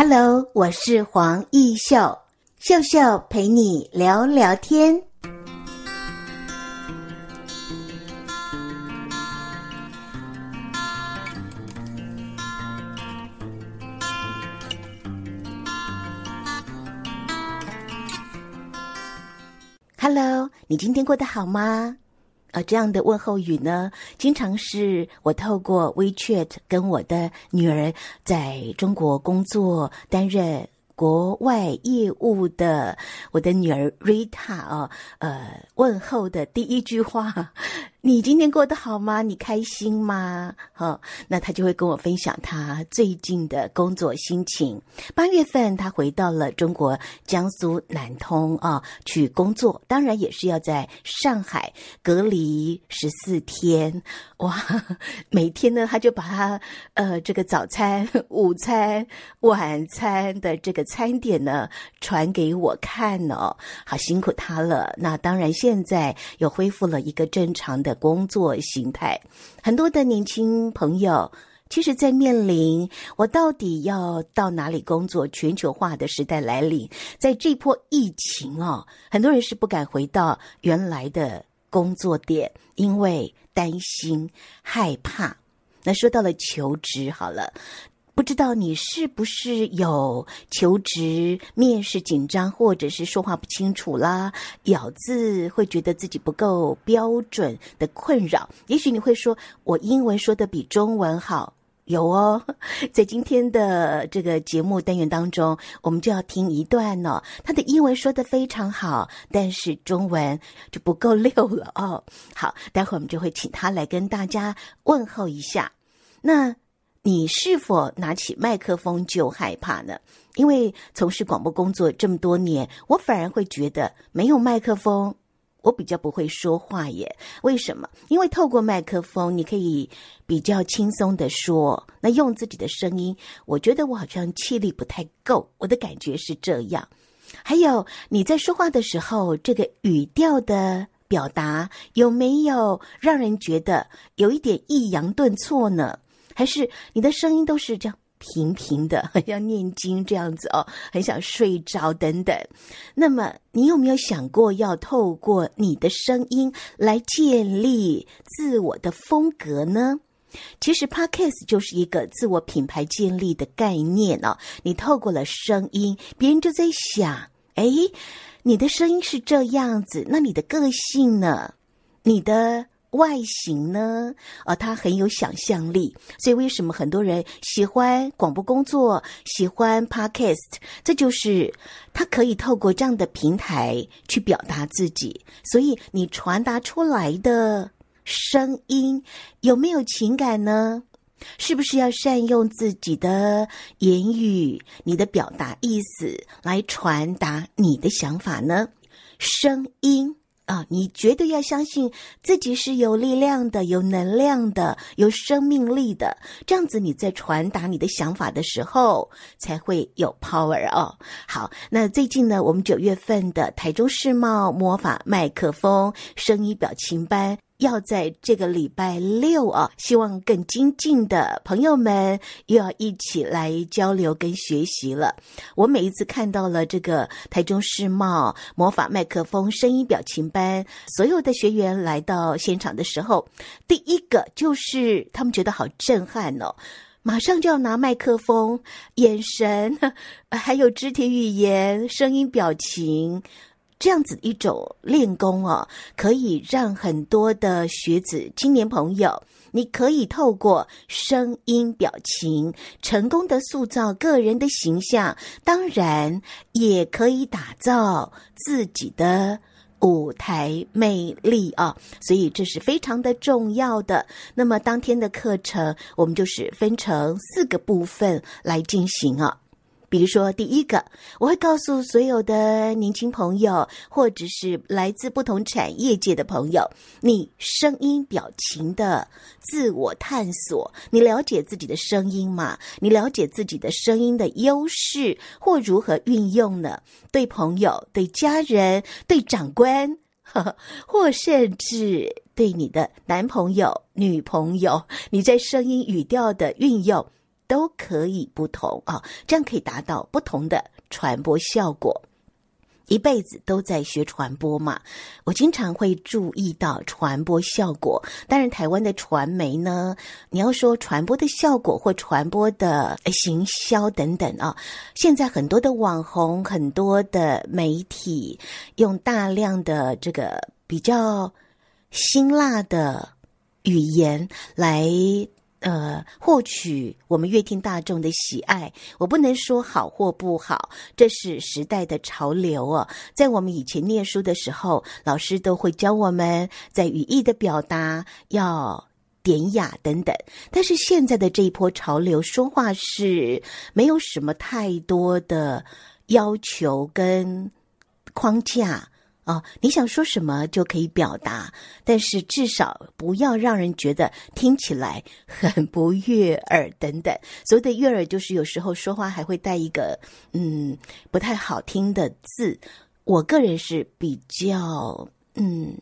Hello，我是黄义秀，秀秀陪你聊聊天。Hello，你今天过得好吗？这样的问候语呢，经常是我透过 WeChat 跟我的女儿在中国工作担任国外业务的我的女儿 Rita 哦，呃，问候的第一句话。你今天过得好吗？你开心吗？好，那他就会跟我分享他最近的工作心情。八月份他回到了中国江苏南通啊，去工作，当然也是要在上海隔离十四天。哇，每天呢，他就把他呃这个早餐、午餐、晚餐的这个餐点呢传给我看哦，好辛苦他了。那当然现在又恢复了一个正常的的工作形态，很多的年轻朋友，其实，在面临我到底要到哪里工作，全球化的时代来临，在这波疫情哦，很多人是不敢回到原来的工作点，因为担心、害怕。那说到了求职，好了。不知道你是不是有求职面试紧张，或者是说话不清楚啦，咬字会觉得自己不够标准的困扰？也许你会说，我英文说得比中文好。有哦，在今天的这个节目单元当中，我们就要听一段哦。他的英文说得非常好，但是中文就不够溜了哦。好，待会儿我们就会请他来跟大家问候一下。那。你是否拿起麦克风就害怕呢？因为从事广播工作这么多年，我反而会觉得没有麦克风，我比较不会说话耶。为什么？因为透过麦克风，你可以比较轻松地说。那用自己的声音，我觉得我好像气力不太够，我的感觉是这样。还有你在说话的时候，这个语调的表达有没有让人觉得有一点抑扬顿挫呢？还是你的声音都是这样平平的，很像念经这样子哦，很想睡着等等。那么，你有没有想过要透过你的声音来建立自我的风格呢？其实，Podcast 就是一个自我品牌建立的概念哦。你透过了声音，别人就在想：哎，你的声音是这样子，那你的个性呢？你的。外形呢？啊、他很有想象力，所以为什么很多人喜欢广播工作，喜欢 Podcast？这就是他可以透过这样的平台去表达自己。所以你传达出来的声音有没有情感呢？是不是要善用自己的言语、你的表达意思来传达你的想法呢？声音。啊，你绝对要相信自己是有力量的、有能量的、有生命力的，这样子你在传达你的想法的时候才会有 power 哦。好，那最近呢，我们九月份的台中世贸魔法麦克风声音表情班。要在这个礼拜六啊，希望更精进的朋友们又要一起来交流跟学习了。我每一次看到了这个台中世贸魔法麦克风声音表情班，所有的学员来到现场的时候，第一个就是他们觉得好震撼哦，马上就要拿麦克风，眼神还有肢体语言、声音表情。这样子一种练功哦，可以让很多的学子、青年朋友，你可以透过声音、表情，成功的塑造个人的形象，当然也可以打造自己的舞台魅力啊！所以这是非常的重要的。那么当天的课程，我们就是分成四个部分来进行啊。比如说，第一个，我会告诉所有的年轻朋友，或者是来自不同产业界的朋友，你声音表情的自我探索，你了解自己的声音吗？你了解自己的声音的优势或如何运用呢？对朋友、对家人、对长官，呵呵，或甚至对你的男朋友、女朋友，你在声音语调的运用。都可以不同啊，这样可以达到不同的传播效果。一辈子都在学传播嘛，我经常会注意到传播效果。当然，台湾的传媒呢，你要说传播的效果或传播的行销等等啊，现在很多的网红、很多的媒体用大量的这个比较辛辣的语言来。呃，获取我们乐听大众的喜爱，我不能说好或不好，这是时代的潮流哦。在我们以前念书的时候，老师都会教我们在语义的表达要典雅等等。但是现在的这一波潮流，说话是没有什么太多的要求跟框架。哦，你想说什么就可以表达，但是至少不要让人觉得听起来很不悦耳等等。所谓的悦耳，就是有时候说话还会带一个嗯不太好听的字。我个人是比较嗯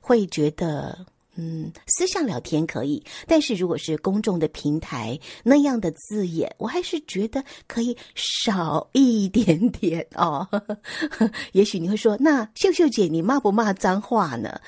会觉得。嗯，私下聊天可以，但是如果是公众的平台，那样的字眼，我还是觉得可以少一点点哦。也许你会说，那秀秀姐，你骂不骂脏话呢？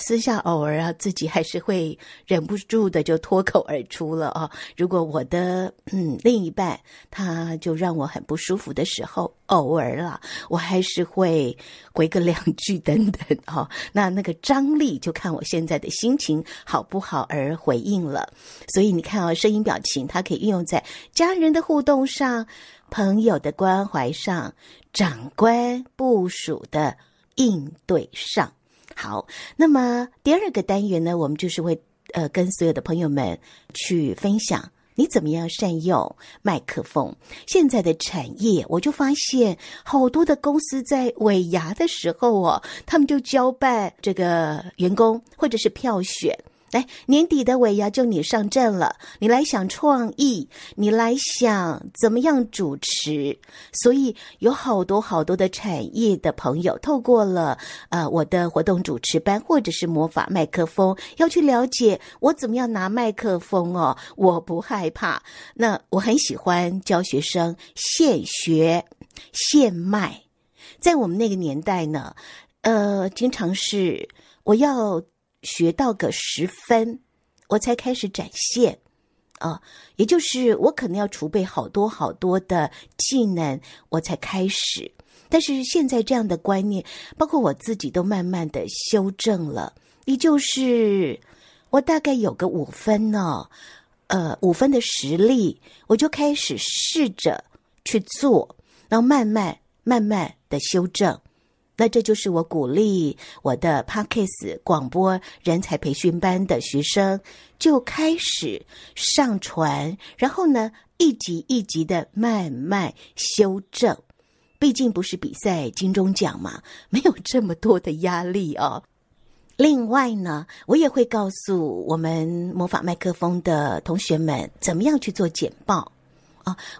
私下偶尔啊，自己还是会忍不住的就脱口而出了啊。如果我的嗯另一半他就让我很不舒服的时候，偶尔啦，我还是会回个两句等等啊。那那个张力就看我现在的心情好不好而回应了。所以你看啊，声音表情它可以运用在家人的互动上、朋友的关怀上、长官部署的应对上。好，那么第二个单元呢，我们就是会呃跟所有的朋友们去分享你怎么样善用麦克风。现在的产业，我就发现好多的公司在尾牙的时候哦，他们就交办这个员工或者是票选。来，年底的尾牙就你上阵了，你来想创意，你来想怎么样主持，所以有好多好多的产业的朋友透过了呃我的活动主持班或者是魔法麦克风，要去了解我怎么样拿麦克风哦，我不害怕。那我很喜欢教学生现学现卖，在我们那个年代呢，呃，经常是我要。学到个十分，我才开始展现，啊，也就是我可能要储备好多好多的技能，我才开始。但是现在这样的观念，包括我自己都慢慢的修正了。也就是我大概有个五分呢，呃，五分的实力，我就开始试着去做，然后慢慢慢慢的修正。那这就是我鼓励我的 Podcast 广播人才培训班的学生就开始上传，然后呢，一集一集的慢慢修正。毕竟不是比赛金钟奖嘛，没有这么多的压力哦。另外呢，我也会告诉我们魔法麦克风的同学们，怎么样去做简报。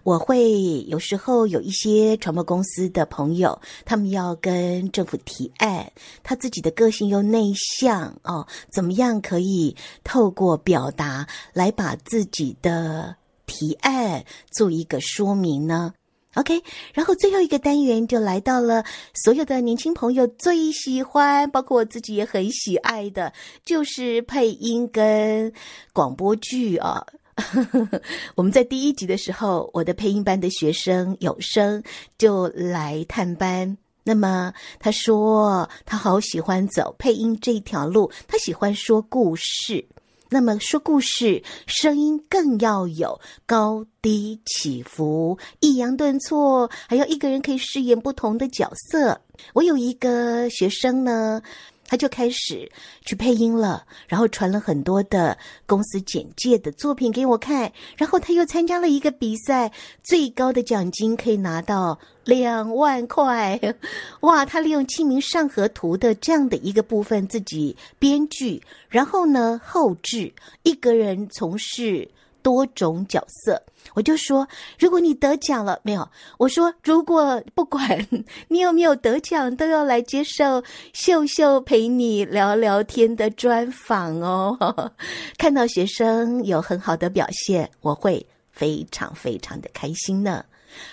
我会有时候有一些传播公司的朋友，他们要跟政府提案，他自己的个性又内向哦，怎么样可以透过表达来把自己的提案做一个说明呢？OK，然后最后一个单元就来到了所有的年轻朋友最喜欢，包括我自己也很喜爱的，就是配音跟广播剧啊。我们在第一集的时候，我的配音班的学生有声就来探班。那么他说他好喜欢走配音这一条路，他喜欢说故事。那么说故事，声音更要有高低起伏、抑扬顿挫，还要一个人可以饰演不同的角色。我有一个学生呢。他就开始去配音了，然后传了很多的公司简介的作品给我看，然后他又参加了一个比赛，最高的奖金可以拿到两万块，哇！他利用《清明上河图》的这样的一个部分自己编剧，然后呢后制，一个人从事。多种角色，我就说，如果你得奖了没有？我说，如果不管 你有没有得奖，都要来接受秀秀陪你聊聊天的专访哦。看到学生有很好的表现，我会非常非常的开心呢。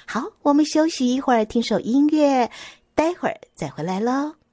好，我们休息一会儿，听首音乐，待会儿再回来喽。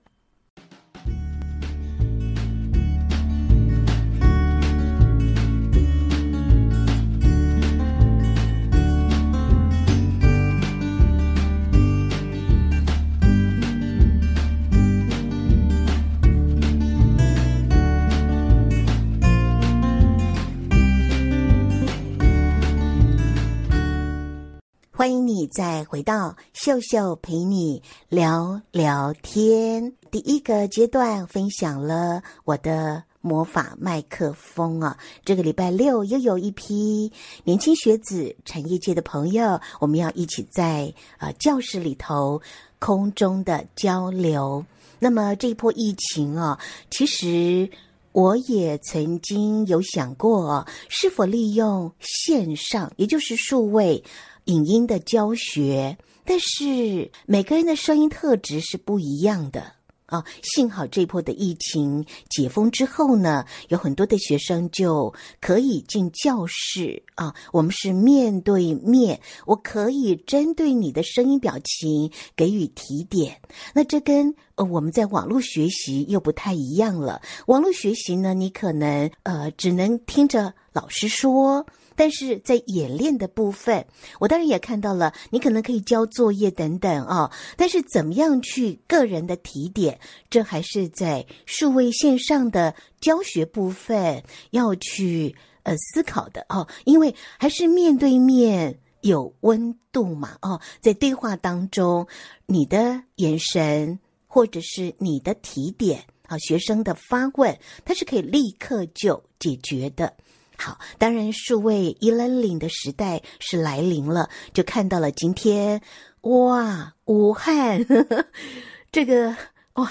欢迎你再回到秀秀陪你聊聊天。第一个阶段分享了我的魔法麦克风啊，这个礼拜六又有一批年轻学子、产业界的朋友，我们要一起在呃教室里头空中的交流。那么这一波疫情啊，其实我也曾经有想过，是否利用线上，也就是数位。影音的教学，但是每个人的声音特质是不一样的啊。幸好这波的疫情解封之后呢，有很多的学生就可以进教室啊。我们是面对面，我可以针对你的声音表情给予提点。那这跟呃我们在网络学习又不太一样了。网络学习呢，你可能呃只能听着老师说。但是在演练的部分，我当然也看到了，你可能可以交作业等等啊、哦。但是怎么样去个人的提点，这还是在数位线上的教学部分要去呃思考的哦。因为还是面对面有温度嘛哦，在对话当中，你的眼神或者是你的提点啊，学生的发问，它是可以立刻就解决的。好，当然，数位 e-learning 的时代是来临了，就看到了今天，哇，武汉呵呵 这个哇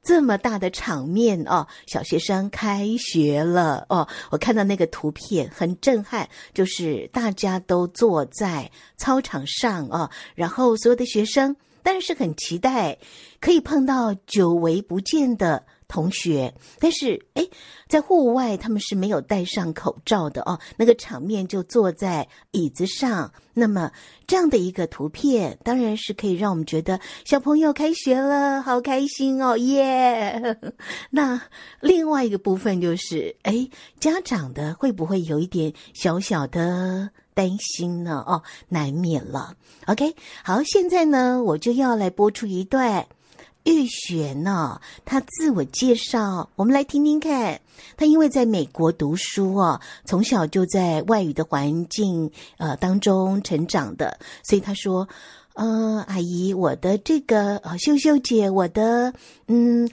这么大的场面哦，小学生开学了哦，我看到那个图片很震撼，就是大家都坐在操场上哦，然后所有的学生当然是很期待可以碰到久违不见的。同学，但是哎，在户外他们是没有戴上口罩的哦。那个场面就坐在椅子上，那么这样的一个图片，当然是可以让我们觉得小朋友开学了，好开心哦，耶！那另外一个部分就是，哎，家长的会不会有一点小小的担心呢？哦，难免了。OK，好，现在呢，我就要来播出一段。玉璇呢，他自我介绍，我们来听听看。他因为在美国读书哦，从小就在外语的环境呃当中成长的，所以他说：“嗯、呃，阿姨，我的这个呃秀秀姐，我的嗯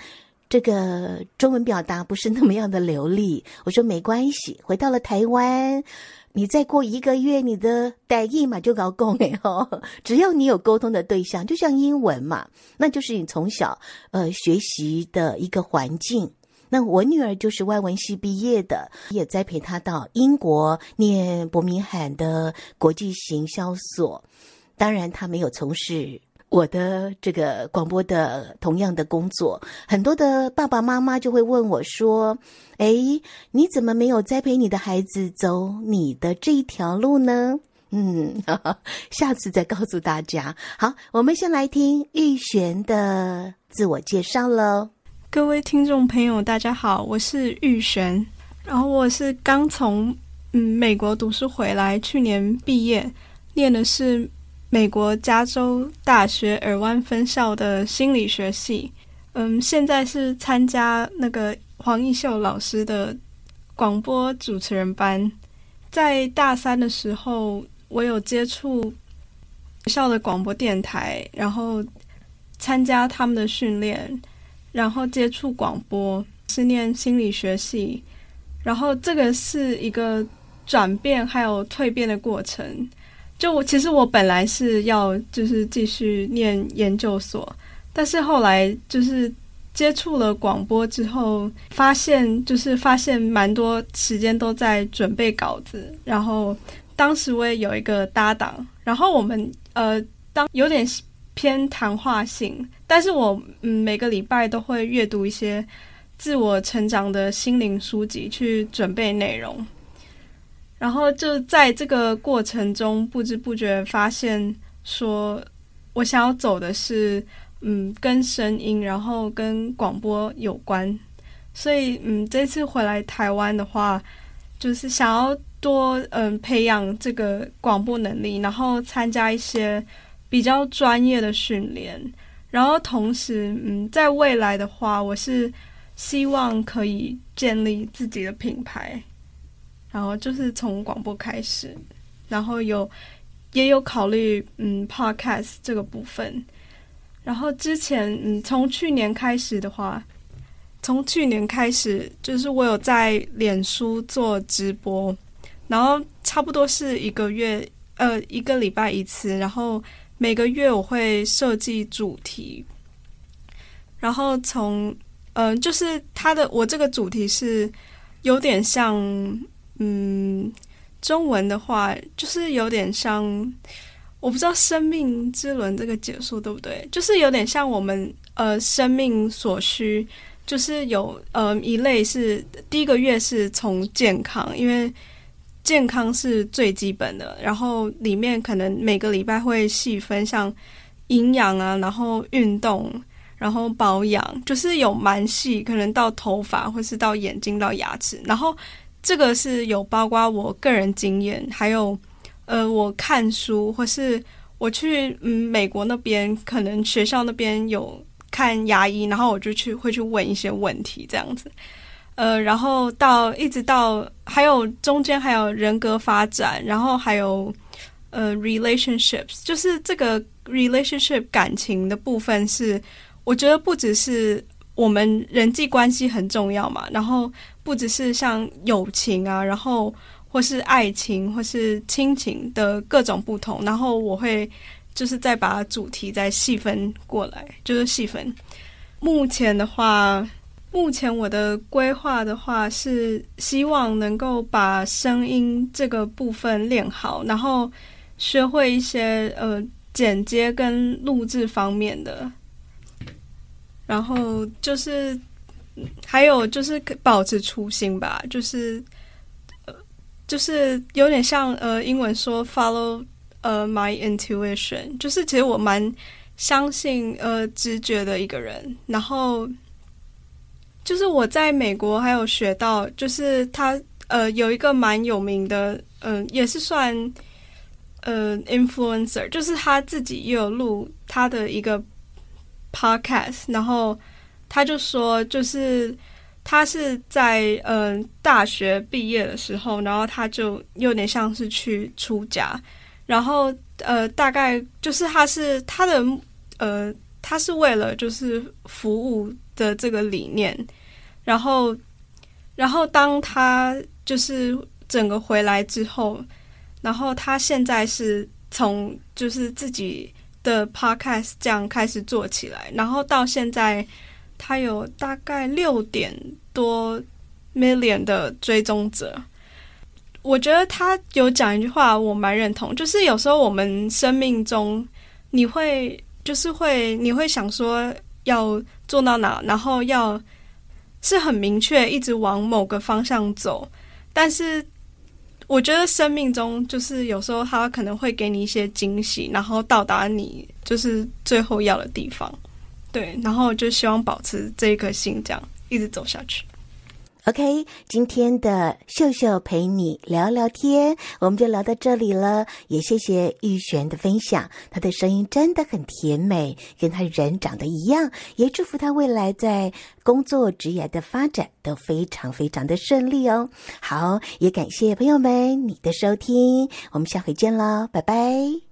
这个中文表达不是那么样的流利。”我说没关系，回到了台湾。你再过一个月，你的台语嘛就搞共哎吼！只要你有沟通的对象，就像英文嘛，那就是你从小呃学习的一个环境。那我女儿就是外文系毕业的，也栽培她到英国念伯明翰的国际行销所。当然，她没有从事。我的这个广播的同样的工作，很多的爸爸妈妈就会问我说：“哎，你怎么没有栽培你的孩子走你的这一条路呢？”嗯，下次再告诉大家。好，我们先来听玉璇的自我介绍喽。各位听众朋友，大家好，我是玉璇，然后我是刚从嗯美国读书回来，去年毕业，念的是。美国加州大学尔湾分校的心理学系，嗯，现在是参加那个黄奕秀老师的广播主持人班。在大三的时候，我有接触学校的广播电台，然后参加他们的训练，然后接触广播，是念心理学系。然后这个是一个转变还有蜕变的过程。就我其实我本来是要就是继续念研究所，但是后来就是接触了广播之后，发现就是发现蛮多时间都在准备稿子。然后当时我也有一个搭档，然后我们呃当有点偏谈话性，但是我嗯每个礼拜都会阅读一些自我成长的心灵书籍去准备内容。然后就在这个过程中，不知不觉发现说，我想要走的是，嗯，跟声音，然后跟广播有关。所以，嗯，这次回来台湾的话，就是想要多嗯培养这个广播能力，然后参加一些比较专业的训练，然后同时，嗯，在未来的话，我是希望可以建立自己的品牌，然后就是从广播开始，然后有也有考虑嗯 Podcast 这个部分，然后之前嗯从去年开始的话。从去年开始，就是我有在脸书做直播，然后差不多是一个月，呃，一个礼拜一次，然后每个月我会设计主题，然后从，嗯、就是它的我这个主题是有点像，嗯，中文的话就是有点像，我不知道生命之轮这个解说对不对？就是有点像我们呃生命所需。就是有呃一类是第一个月是从健康，因为健康是最基本的，然后里面可能每个礼拜会细分像营养啊，然后运动，然后保养，就是有蛮细，可能到头发或是到眼睛到牙齿，然后这个是有包括我个人经验，还有呃我看书或是我去嗯美国那边，可能学校那边有。看牙医，然后我就去会去问一些问题，这样子，呃，然后到一直到还有中间还有人格发展，然后还有呃 relationships，就是这个 relationship 感情的部分是，我觉得不只是我们人际关系很重要嘛，然后不只是像友情啊，然后或是爱情或是亲情的各种不同，然后我会。就是再把主题再细分过来，就是细分。目前的话，目前我的规划的话是希望能够把声音这个部分练好，然后学会一些呃剪接跟录制方面的。然后就是还有就是保持初心吧，就是呃就是有点像呃英文说 follow。呃、my intuition 就是其实我蛮相信呃直觉的一个人。然后就是我在美国还有学到，就是他呃有一个蛮有名的，嗯、也是算呃 influencer，就是他自己也有录他的一个 podcast。然后他就说，就是他是在嗯、大学毕业的时候，然后他就有点像是去出家。然后，呃，大概就是他是他的，呃，他是为了就是服务的这个理念，然后，然后当他就是整个回来之后，然后他现在是从就是自己的 podcast 这样开始做起来，然后到现在他有大概六点多 million 的追踪者。我觉得他有讲一句话，我蛮认同，就是有时候我们生命中，你会就是会你会想说要做到哪，然后要是很明确，一直往某个方向走。但是我觉得生命中就是有时候他可能会给你一些惊喜，然后到达你就是最后要的地方。对，然后就希望保持这一颗心，这样一直走下去。OK，今天的秀秀陪你聊聊天，我们就聊到这里了。也谢谢玉璇的分享，她的声音真的很甜美，跟她人长得一样。也祝福她未来在工作职业的发展都非常非常的顺利哦。好，也感谢朋友们你的收听，我们下回见喽，拜拜。